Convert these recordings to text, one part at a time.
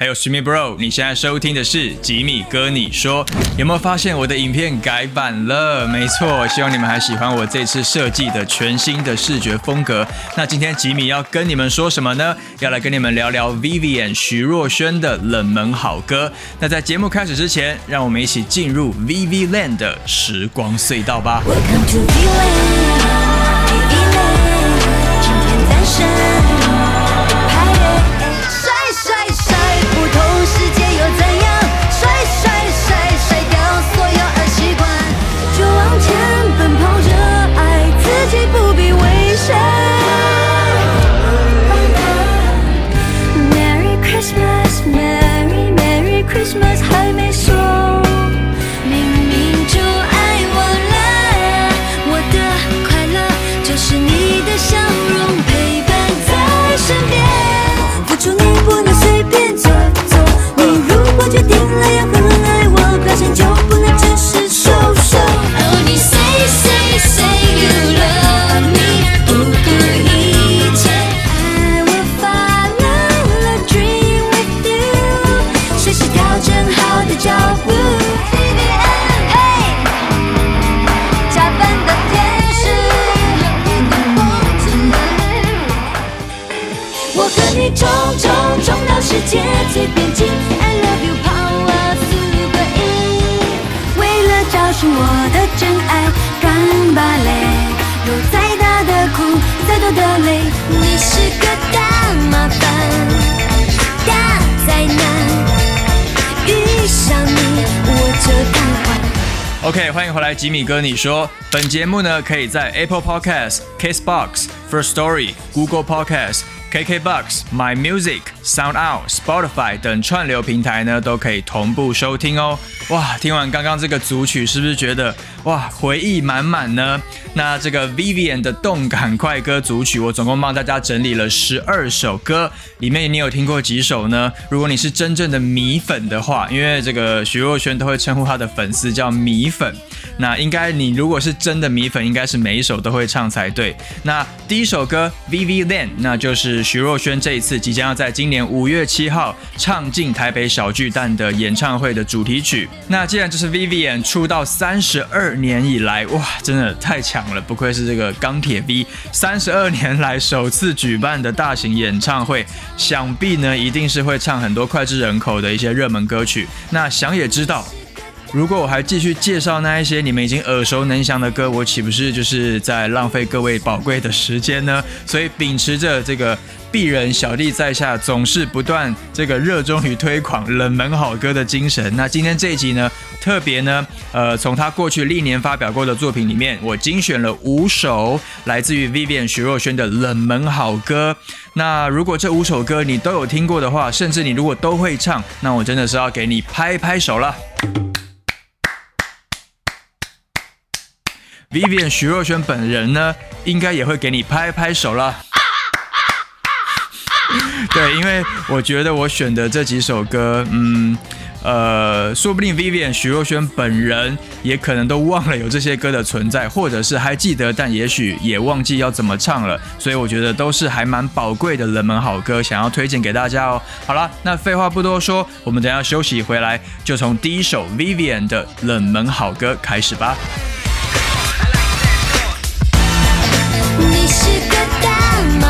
还有 Jimmy Bro，你现在收听的是吉米哥，你说有没有发现我的影片改版了？没错，希望你们还喜欢我这次设计的全新的视觉风格。那今天吉米要跟你们说什么呢？要来跟你们聊聊 Vivian 徐若瑄的冷门好歌。那在节目开始之前，让我们一起进入 Vivi Land 的时光隧道吧。Welcome to Viv Land，今天单身冲冲冲到世界最边境，I love you power superin。为了找寻我的真爱，干吧嘞。有再大的苦，再多的累，你是个大麻烦。大灾难，遇上你我就瘫痪。OK，欢迎回来，吉米哥。你说本节目呢？可以在 Apple Podcast、Kissbox、First Story、Google Podcast。KKBox、My Music、SoundOut、Spotify 等串流平台呢都可以同步收听哦。哇，听完刚刚这个组曲，是不是觉得哇回忆满满呢？那这个 Vivian 的动感快歌组曲，我总共帮大家整理了十二首歌，里面你有听过几首呢？如果你是真正的米粉的话，因为这个徐若瑄都会称呼她的粉丝叫米粉，那应该你如果是真的米粉，应该是每一首都会唱才对。那第一首歌 Vivian，那就是徐若瑄这一次即将要在今年五月七号唱进台北小巨蛋的演唱会的主题曲。那既然这是 Vivian 出道三十二年以来，哇，真的太强了！不愧是这个钢铁 V，三十二年来首次举办的大型演唱会，想必呢一定是会唱很多脍炙人口的一些热门歌曲。那想也知道，如果我还继续介绍那一些你们已经耳熟能详的歌，我岂不是就是在浪费各位宝贵的时间呢？所以秉持着这个。鄙人小弟在下总是不断这个热衷于推广冷门好歌的精神。那今天这一集呢，特别呢，呃，从他过去历年发表过的作品里面，我精选了五首来自于 Vivian 徐若瑄的冷门好歌。那如果这五首歌你都有听过的话，甚至你如果都会唱，那我真的是要给你拍拍手了。Vivian 徐若瑄本人呢，应该也会给你拍拍手了。对，因为我觉得我选的这几首歌，嗯，呃，说不定 Vivian 徐若瑄本人也可能都忘了有这些歌的存在，或者是还记得，但也许也忘记要怎么唱了。所以我觉得都是还蛮宝贵的冷门好歌，想要推荐给大家哦。好了，那废话不多说，我们等下休息回来，就从第一首 Vivian 的冷门好歌开始吧。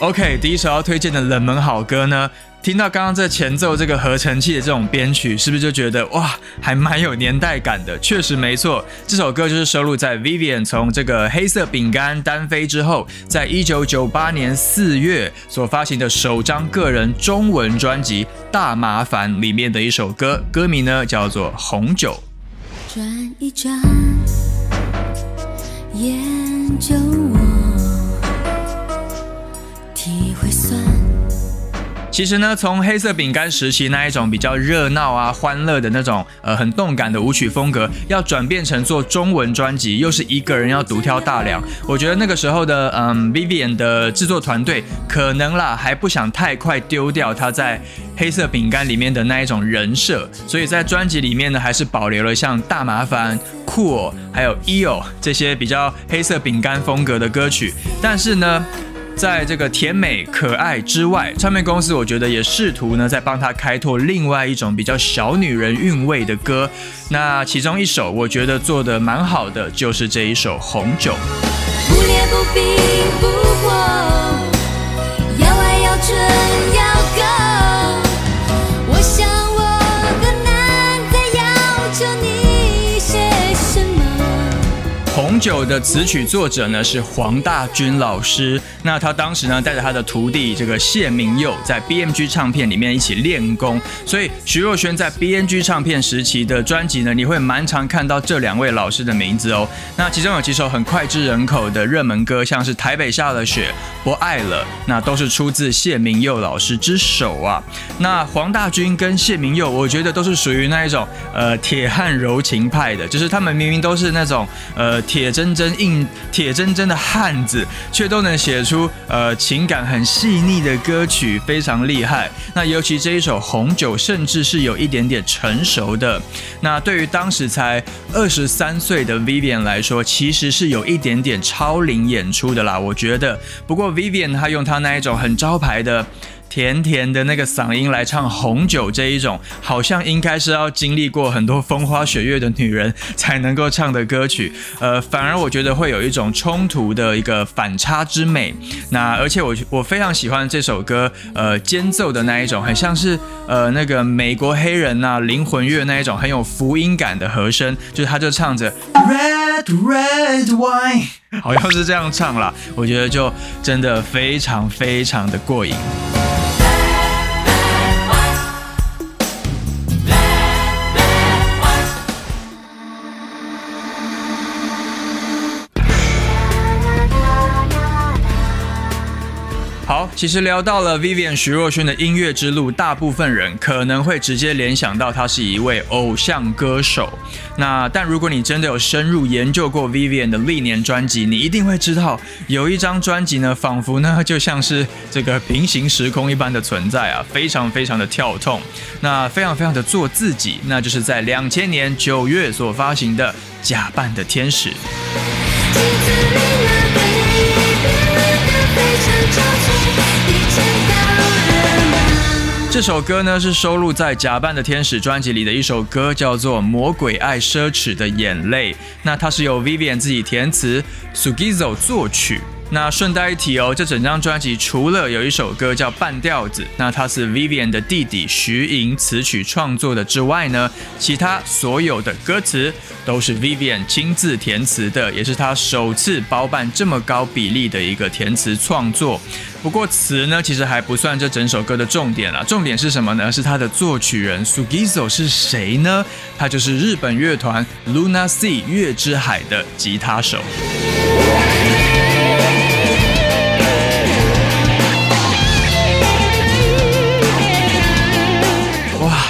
！OK，第一首要推荐的冷门好歌呢？听到刚刚这前奏这个合成器的这种编曲，是不是就觉得哇，还蛮有年代感的？确实没错，这首歌就是收录在 Vivian 从这个黑色饼干单飞之后，在一九九八年四月所发行的首张个人中文专辑《大麻烦》里面的一首歌，歌名呢叫做《红酒》。转一转，研究我，其实呢，从黑色饼干时期那一种比较热闹啊、欢乐的那种呃很动感的舞曲风格，要转变成做中文专辑，又是一个人要独挑大梁。我觉得那个时候的嗯 Vivian 的制作团队可能啦还不想太快丢掉他在黑色饼干里面的那一种人设，所以在专辑里面呢还是保留了像大麻烦、Cool 还有 Eo 这些比较黑色饼干风格的歌曲，但是呢。在这个甜美可爱之外，唱片公司我觉得也试图呢在帮他开拓另外一种比较小女人韵味的歌。那其中一首我觉得做的蛮好的，就是这一首《红酒》。不不的词曲作者呢是黄大军老师。那他当时呢，带着他的徒弟这个谢明佑，在 BMG 唱片里面一起练功。所以徐若瑄在 BMG 唱片时期的专辑呢，你会蛮常看到这两位老师的名字哦。那其中有几首很脍炙人口的热门歌，像是《台北下了雪》《不爱了》，那都是出自谢明佑老师之手啊。那黄大军跟谢明佑，我觉得都是属于那一种呃铁汉柔情派的，就是他们明明都是那种呃铁铮真硬铁铮铮的汉子，却都能写。出呃情感很细腻的歌曲非常厉害，那尤其这一首《红酒》甚至是有一点点成熟的。那对于当时才二十三岁的 Vivian 来说，其实是有一点点超龄演出的啦。我觉得，不过 Vivian 她用她那一种很招牌的。甜甜的那个嗓音来唱红酒这一种，好像应该是要经历过很多风花雪月的女人才能够唱的歌曲。呃，反而我觉得会有一种冲突的一个反差之美。那而且我我非常喜欢这首歌，呃，间奏的那一种，很像是呃那个美国黑人呐灵魂乐那一种很有福音感的和声，就是他就唱着 Red Red Wine，好像是这样唱啦，我觉得就真的非常非常的过瘾。其实聊到了 Vivian 徐若瑄的音乐之路，大部分人可能会直接联想到她是一位偶像歌手。那但如果你真的有深入研究过 Vivian 的历年专辑，你一定会知道，有一张专辑呢，仿佛呢就像是这个平行时空一般的存在啊，非常非常的跳痛，那非常非常的做自己，那就是在两千年九月所发行的《假扮的天使》。这首歌呢是收录在《假扮的天使》专辑里的一首歌，叫做《魔鬼爱奢侈的眼泪》。那它是由 Vivian 自己填词，Sugizo 作曲。那顺带一提哦，这整张专辑除了有一首歌叫《半调子》，那它是 Vivian 的弟弟徐莹词曲创作的之外呢，其他所有的歌词都是 Vivian 亲自填词的，也是他首次包办这么高比例的一个填词创作。不过词呢，其实还不算这整首歌的重点了，重点是什么呢？是他的作曲人 Sugizo 是谁呢？他就是日本乐团 Luna Sea 月之海的吉他手。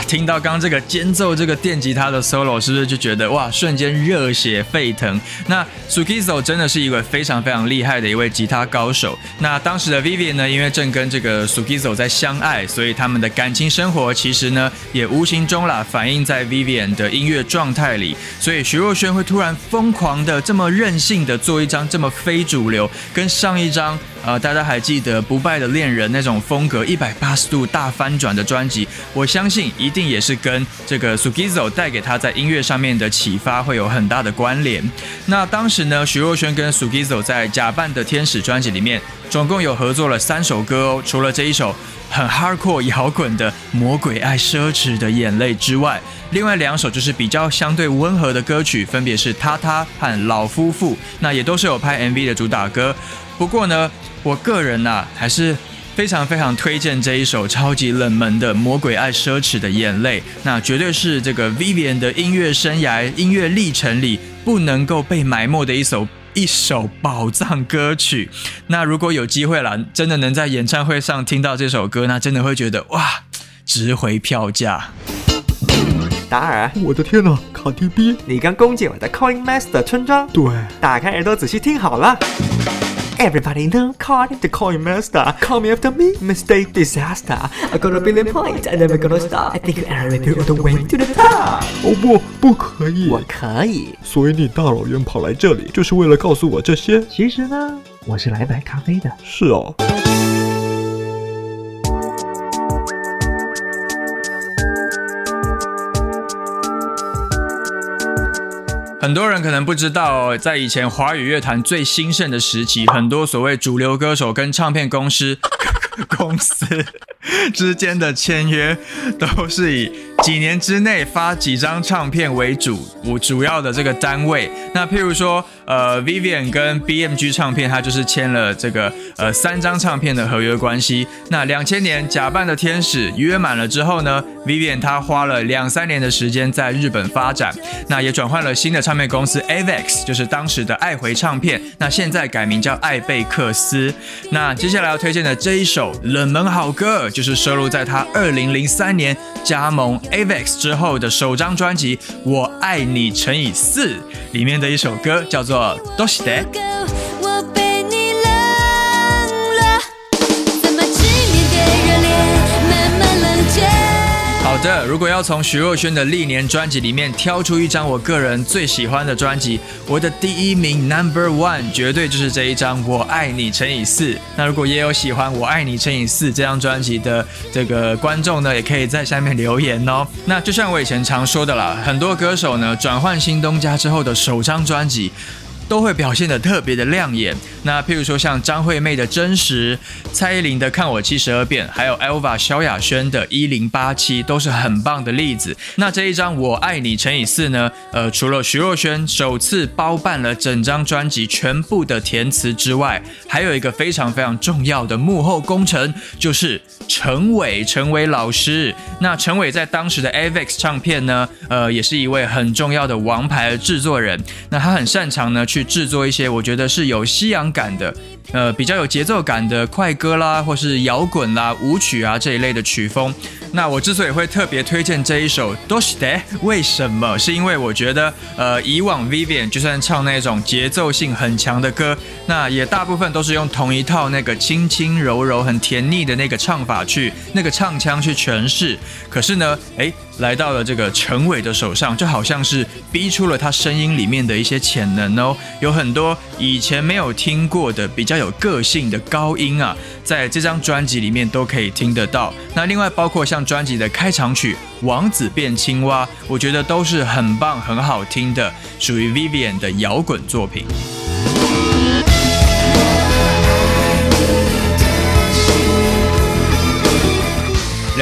听到刚刚这个间奏，这个电吉他的 solo，是不是就觉得哇，瞬间热血沸腾？那 Sukizo 真的是一位非常非常厉害的一位吉他高手。那当时的 Vivian 呢，因为正跟这个 Sukizo 在相爱，所以他们的感情生活其实呢，也无形中啦反映在 Vivian 的音乐状态里。所以徐若瑄会突然疯狂的这么任性的做一张这么非主流，跟上一张。呃，大家还记得《不败的恋人》那种风格一百八十度大翻转的专辑？我相信一定也是跟这个 Sugizo 带给他在音乐上面的启发会有很大的关联。那当时呢，徐若瑄跟 Sugizo 在《假扮的天使》专辑里面，总共有合作了三首歌哦。除了这一首很 hardcore 摇滚的《魔鬼爱奢侈的眼泪》之外，另外两首就是比较相对温和的歌曲，分别是《他他》和《老夫妇》，那也都是有拍 MV 的主打歌。不过呢。我个人呐，还是非常非常推荐这一首超级冷门的《魔鬼爱奢侈的眼泪》，那绝对是这个 Vivian 的音乐生涯、音乐历程里不能够被埋没的一首一首宝藏歌曲。那如果有机会了，真的能在演唱会上听到这首歌，那真的会觉得哇，值回票价。达尔，我的天呐，卡迪 B，你刚攻进我的 Coin Master 村庄，对，打开耳朵仔细听好了。Everybody know card the coin master. Call me after me, mistake disaster. I got a billion points, I never gonna stop. I think you elevate all the way to the top. 哦不，不可以，我可以。所以你大老远跑来这里，就是为了告诉我这些？其实呢，我是来买咖啡的。是哦。很多人可能不知道，在以前华语乐坛最兴盛的时期，很多所谓主流歌手跟唱片公司 公司之间的签约，都是以几年之内发几张唱片为主，我主要的这个单位。那譬如说，呃，Vivian 跟 BMG 唱片，它就是签了这个呃三张唱片的合约关系。那两千年《假扮的天使》约满了之后呢，Vivian 他花了两三年的时间在日本发展，那也转换了新的唱片公司 Avex，就是当时的爱回唱片，那现在改名叫艾贝克斯。那接下来要推荐的这一首冷门好歌，就是收录在他二零零三年加盟 Avex 之后的首张专辑《我爱你乘以四》里面的一首歌，叫做《Do s h 的，如果要从徐若瑄的历年专辑里面挑出一张我个人最喜欢的专辑，我的第一名 Number One 绝对就是这一张《我爱你乘以四》。那如果也有喜欢《我爱你乘以四》这张专辑的这个观众呢，也可以在下面留言哦。那就像我以前常说的啦，很多歌手呢转换新东家之后的首张专辑。都会表现得特别的亮眼。那譬如说像张惠妹的《真实》，蔡依林的《看我七十二变》，还有 Elva 萧亚轩的《一零八七》，都是很棒的例子。那这一张《我爱你乘以四》呢？呃，除了徐若瑄首次包办了整张专辑全部的填词之外，还有一个非常非常重要的幕后工程，就是陈伟陈伟老师。那陈伟在当时的 Avex 唱片呢，呃，也是一位很重要的王牌制作人。那他很擅长呢去去制作一些我觉得是有西洋感的，呃，比较有节奏感的快歌啦，或是摇滚啦、舞曲啊这一类的曲风。那我之所以会特别推荐这一首《Do s h i 为什么？是因为我觉得，呃，以往 Vivian 就算唱那种节奏性很强的歌，那也大部分都是用同一套那个轻轻柔柔、很甜腻的那个唱法去那个唱腔去诠释。可是呢，诶，来到了这个陈伟的手上，就好像是逼出了他声音里面的一些潜能哦，有很多以前没有听过的比较有个性的高音啊，在这张专辑里面都可以听得到。那另外包括像专辑的开场曲《王子变青蛙》，我觉得都是很棒、很好听的，属于 Vivian 的摇滚作品。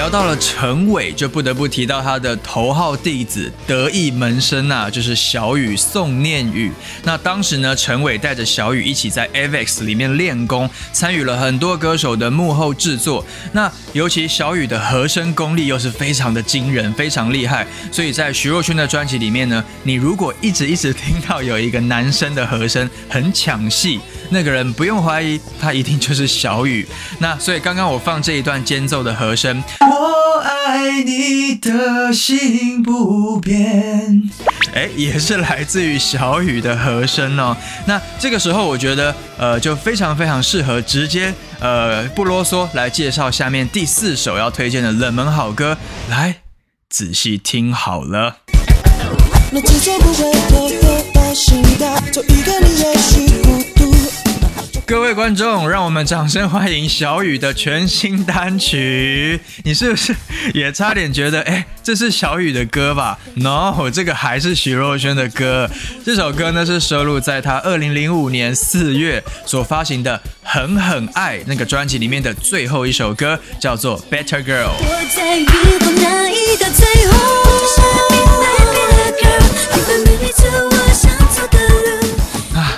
聊到了陈伟，就不得不提到他的头号弟子、得意门生啊，就是小雨宋念宇。那当时呢，陈伟带着小雨一起在 Avex 里面练功，参与了很多歌手的幕后制作。那尤其小雨的和声功力又是非常的惊人，非常厉害。所以在徐若瑄的专辑里面呢，你如果一直一直听到有一个男生的和声很抢戏，那个人不用怀疑，他一定就是小雨。那所以刚刚我放这一段间奏的和声。我爱你的心不变，哎，也是来自于小雨的和声哦。那这个时候，我觉得呃，就非常非常适合直接呃不啰嗦来介绍下面第四首要推荐的冷门好歌，来仔细听好了。那执着不会偷偷把心打，做一个你也许孤独。各位观众，让我们掌声欢迎小雨的全新单曲。你是不是也差点觉得，哎，这是小雨的歌吧？No，这个还是许若瑄的歌。这首歌呢是收录在她二零零五年四月所发行的《狠狠爱》那个专辑里面的最后一首歌，叫做《Better Girl》。我在月光那一个最后，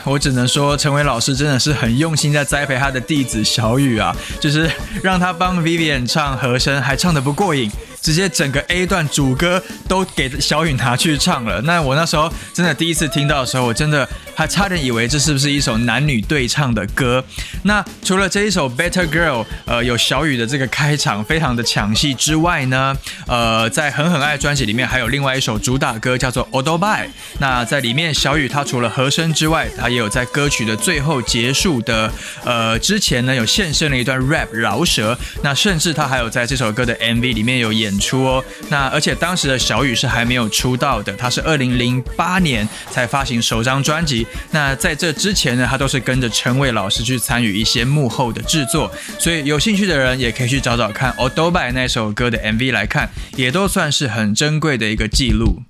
我只能说，陈伟老师真的是很用心在栽培他的弟子小雨啊，就是让他帮 Vivian 唱和声，还唱得不过瘾，直接整个 A 段主歌都给小雨拿去唱了。那我那时候真的第一次听到的时候，我真的还差点以为这是不是一首男女对唱的歌。那除了这一首 Better Girl，呃，有小雨的这个开场非常的抢戏之外呢，呃，在狠狠爱专辑里面还有另外一首主打歌叫做 Odo By。那在里面小雨他除了和声之外，他也有在歌曲的最后结束的呃之前呢有现身了一段 rap 饶舌。那甚至他还有在这首歌的 MV 里面有演演出哦。那而且当时的小雨是还没有出道的，他是二零零八年才发行首张专辑。那在这之前呢，他都是跟着陈伟老师去参与一些幕后的制作。所以有兴趣的人也可以去找找看《o d o b y 那首歌的 MV 来看，也都算是很珍贵的一个记录。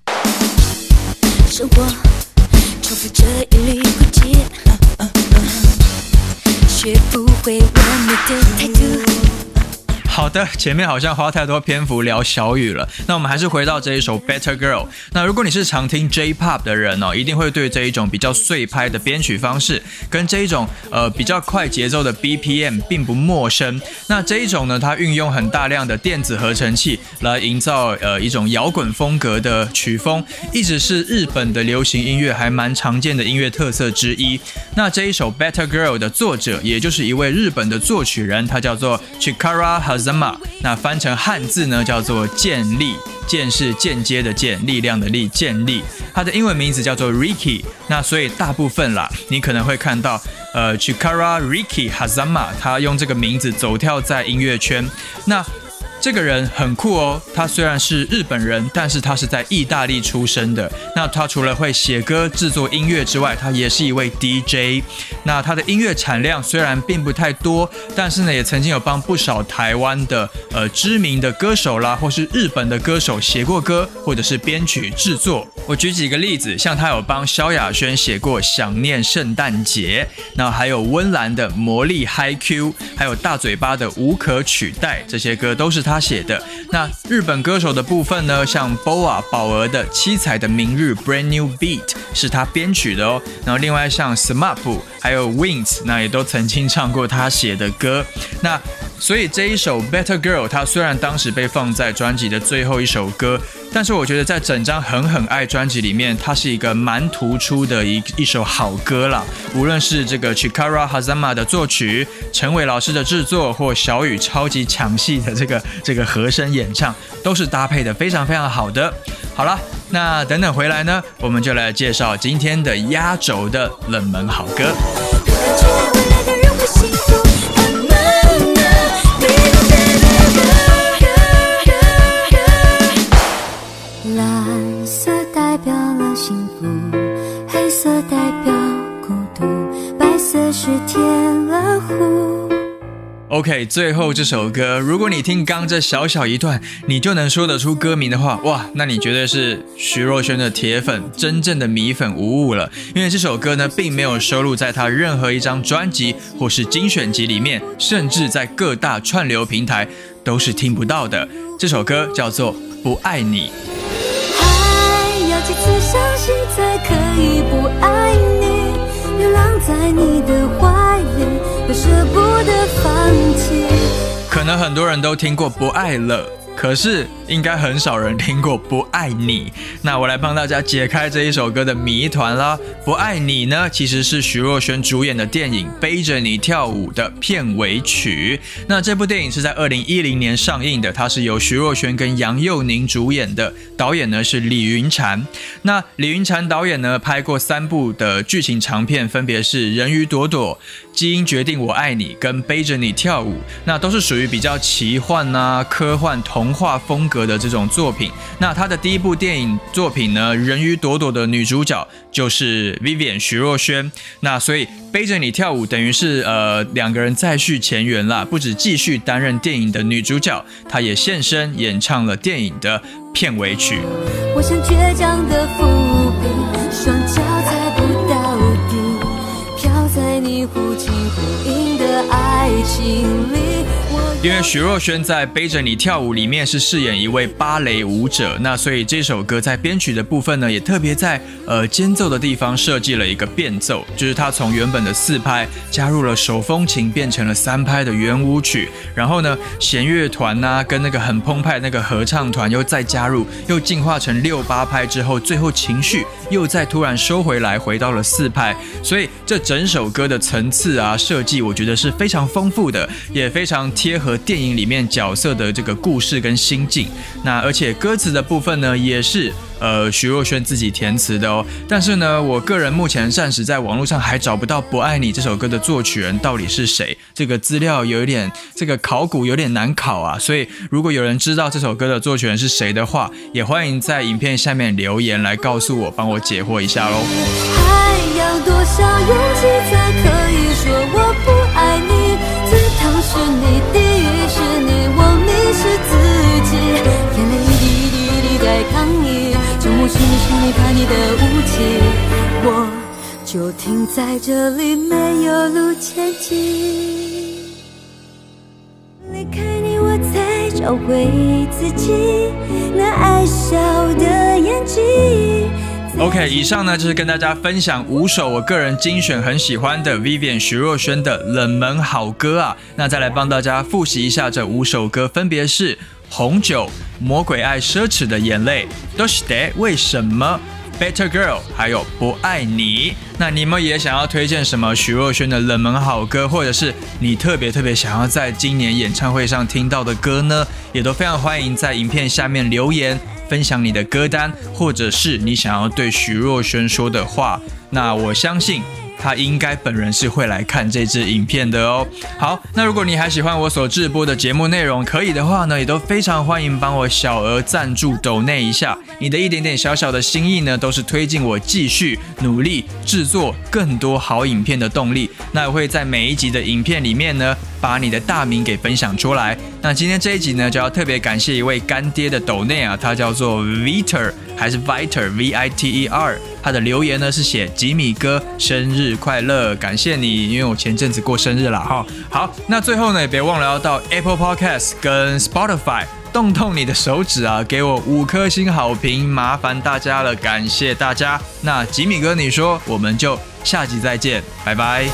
生活重复着一缕轨迹，学不会完美的态度。好的，前面好像花太多篇幅聊小雨了，那我们还是回到这一首 Better Girl。那如果你是常听 J-Pop 的人哦，一定会对这一种比较碎拍的编曲方式，跟这一种呃比较快节奏的 BPM 并不陌生。那这一种呢，它运用很大量的电子合成器来营造呃一种摇滚风格的曲风，一直是日本的流行音乐还蛮常见的音乐特色之一。那这一首 Better Girl 的作者，也就是一位日本的作曲人，他叫做 Chikara Haz 那翻成汉字呢，叫做建立。建是间接的建，力量的力，建立。它的英文名字叫做 Ricky。那所以大部分啦，你可能会看到呃 Chikara Ricky Hazama，他用这个名字走跳在音乐圈。那这个人很酷哦，他虽然是日本人，但是他是在意大利出生的。那他除了会写歌、制作音乐之外，他也是一位 DJ。那他的音乐产量虽然并不太多，但是呢，也曾经有帮不少台湾的呃知名的歌手啦，或是日本的歌手写过歌，或者是编曲制作。我举几个例子，像他有帮萧亚轩写过《想念圣诞节》，那还有温岚的《魔力 Hi Q》，还有大嘴巴的《无可取代》，这些歌都是他写的。那日本歌手的部分呢，像 BoA 宝儿的《七彩的明日》（Brand New Beat） 是他编曲的哦。然后另外像 SMAP 还有 Wings，那也都曾经唱过他写的歌。那所以这一首《Better Girl》，他虽然当时被放在专辑的最后一首歌，但是我觉得在整张《狠狠爱》专辑里面，它是一个蛮突出的一一首好歌啦。无论是这个 Chikara Hazama 的作曲，陈伟老师的制作，或小雨超级抢戏的这个这个和声演唱，都是搭配的非常非常好的。好了，那等等回来呢，我们就来介绍今天的压轴的冷门好歌。OK，最后这首歌，如果你听刚这小小一段，你就能说得出歌名的话，哇，那你绝对是徐若瑄的铁粉，真正的米粉无误了。因为这首歌呢，并没有收录在她任何一张专辑或是精选集里面，甚至在各大串流平台都是听不到的。这首歌叫做《不爱你》。才可以不爱你？流浪在你的可能很多人都听过《不爱了》，可是应该很少人听过《不爱你》。那我来帮大家解开这一首歌的谜团啦。《不爱你》呢，其实是徐若瑄主演的电影《背着你跳舞》的片尾曲。那这部电影是在二零一零年上映的，它是由徐若瑄跟杨佑宁主演的，导演呢是李云禅。那李云禅导演呢拍过三部的剧情长片，分别是《人鱼朵朵》。基因决定我爱你跟背着你跳舞，那都是属于比较奇幻啊、科幻、童话风格的这种作品。那他的第一部电影作品呢，《人鱼朵朵》的女主角就是 Vivian 徐若瑄。那所以背着你跳舞等于是呃两个人再续前缘啦，不止继续担任电影的女主角，她也现身演唱了电影的片尾曲。我像倔强的浮底，飘因为徐若瑄在《背着你跳舞》里面是饰演一位芭蕾舞者，那所以这首歌在编曲的部分呢，也特别在呃间奏的地方设计了一个变奏，就是它从原本的四拍加入了手风琴，变成了三拍的圆舞曲，然后呢弦乐团呐跟那个很澎湃那个合唱团又再加入，又进化成六八拍之后，最后情绪又再突然收回来，回到了四拍，所以这整首歌的层次啊设计，我觉得是非常丰富的，也非常贴合。电影里面角色的这个故事跟心境，那而且歌词的部分呢，也是呃徐若瑄自己填词的哦。但是呢，我个人目前暂时在网络上还找不到《不爱你》这首歌的作曲人到底是谁，这个资料有一点这个考古有点难考啊。所以如果有人知道这首歌的作曲人是谁的话，也欢迎在影片下面留言来告诉我，帮我解惑一下喽。还要多少勇气才可以说我不爱你？自讨是你，第一是你，我迷失自己，眼泪一滴一滴一滴在抗议，沉默是你是你叛逆的武器，我就停在这里，没有路前进。离开你，我才找回自己那爱笑的眼睛。OK，以上呢就是跟大家分享五首我个人精选很喜欢的 Vivian 徐若瑄的冷门好歌啊。那再来帮大家复习一下这五首歌，分别是《红酒》、《魔鬼爱奢侈的眼泪》、《都是的为什么》、Better Girl，还有不爱你。那你们也想要推荐什么徐若瑄的冷门好歌，或者是你特别特别想要在今年演唱会上听到的歌呢？也都非常欢迎在影片下面留言。分享你的歌单，或者是你想要对徐若瑄说的话，那我相信他应该本人是会来看这支影片的哦。好，那如果你还喜欢我所直播的节目内容，可以的话呢，也都非常欢迎帮我小额赞助抖内一下，你的一点点小小的心意呢，都是推进我继续努力制作更多好影片的动力。那我会在每一集的影片里面呢。把你的大名给分享出来。那今天这一集呢，就要特别感谢一位干爹的抖内啊，他叫做 Viter 还是 Viter V I T E R，他的留言呢是写吉米哥生日快乐，感谢你，因为我前阵子过生日了哈。好，那最后呢，也别忘了要到 Apple Podcast 跟 Spotify 动动你的手指啊，给我五颗星好评，麻烦大家了，感谢大家。那吉米哥，你说我们就下集再见，拜拜。